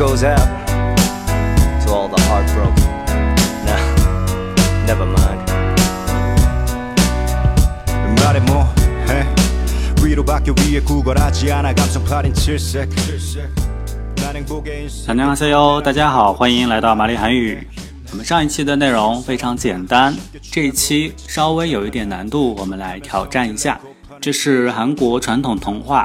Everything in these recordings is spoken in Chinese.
goes out to all the heartbroken. Nah, never mind. 말해 뭐해 위로밖에 위에 구걸하지 않아 감성 팔인 칠색 난 행복의 인생 大家好，大家好，欢迎来到玛丽韩语。我们上一期的内容非常简单，这一期稍微有一点难度，我们来挑战一下。这是韩国传统童话《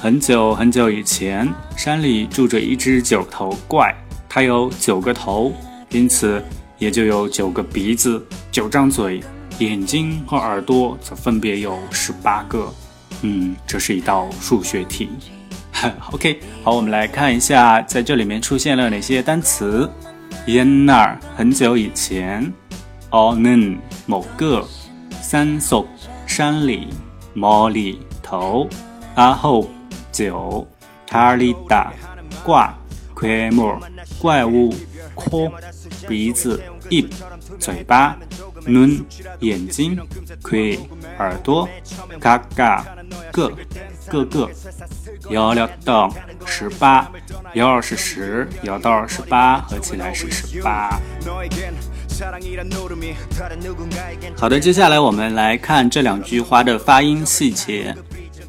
很久很久以前，山里住着一只九头怪，它有九个头，因此也就有九个鼻子、九张嘴，眼睛和耳朵则分别有十八个。嗯，这是一道数学题。OK，好，我们来看一下，在这里面出现了哪些单词。옛날很久以前어는某个산속山里머리头아홉 九，tarida 挂，quemo 怪物，co 鼻子，ip 嘴巴，nun 眼睛，que 耳朵，gaga 各个，幺幺到十八，幺二是十，幺到二十八合起来是十八。好的，接下来我们来看这两句话的发音细节。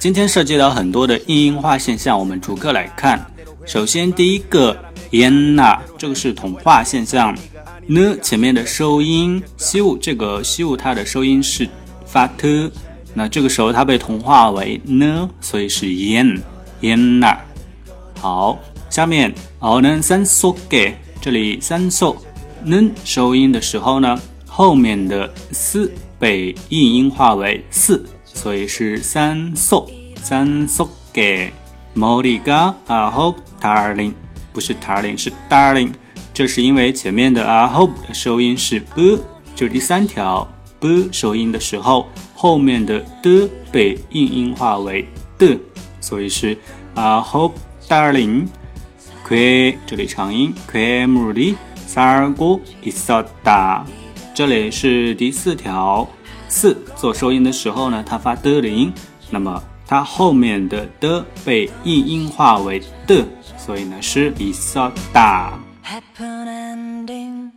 今天涉及到很多的硬音化现象，我们逐个来看。首先，第一个 yena，这个是同化现象。呢前面的收音西物，这个西物它的收音是发 t，，那这个时候它被同化为呢，所以是 yen yenna。好，下面哦能三缩给这里三缩能收音的时候呢，后面的四被硬音化为四，所以是三缩三缩给。머리가아홉 darling 不是 darling 是 darling，这是因为前面的啊 hope 的收音是 b，就第三条 b 收音的时候，后面的的被硬音化为的，所以是啊 hope darling。괴这里长音괴물이살고있었다，这里是第四条 四做收音的时候呢，它发的的音，那么它后面的的被硬音化为的，所以呢是있었다。 happen ending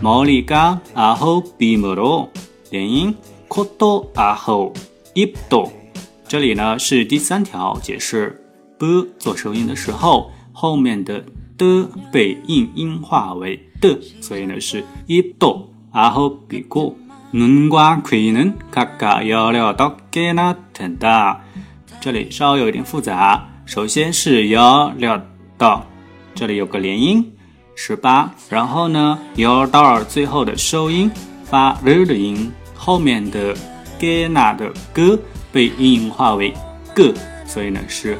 머리가아홉이므로连音코도아홉입도这里呢是第三条解释 b 做收音的时候，后面的的被硬音化为的，所以呢是입도아홉이고 눈과귀는각각열여덟개나된다。 这里稍微有一点复杂，首先是열여덟，这里有个连音。十八，然后呢，由到最后的收音发日的音，后面的 g 那的 g 被音音化为 g，所以呢是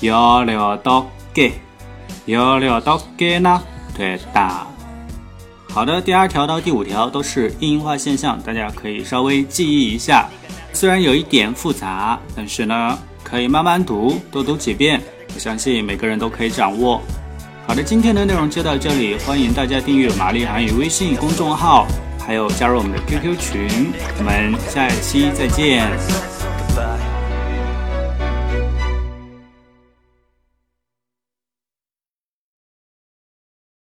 幺六到 g，幺六到 g 那对哒。 好的，第二条到第五条都是硬音化现象，大家可以稍微记忆一下。虽然有一点复杂，但是呢可以慢慢读，多读几遍，我相信每个人都可以掌握。好的，今天的内容就到这里，欢迎大家订阅玛丽韩语微信公众号，还有加入我们的 QQ 群，我们下一期再见。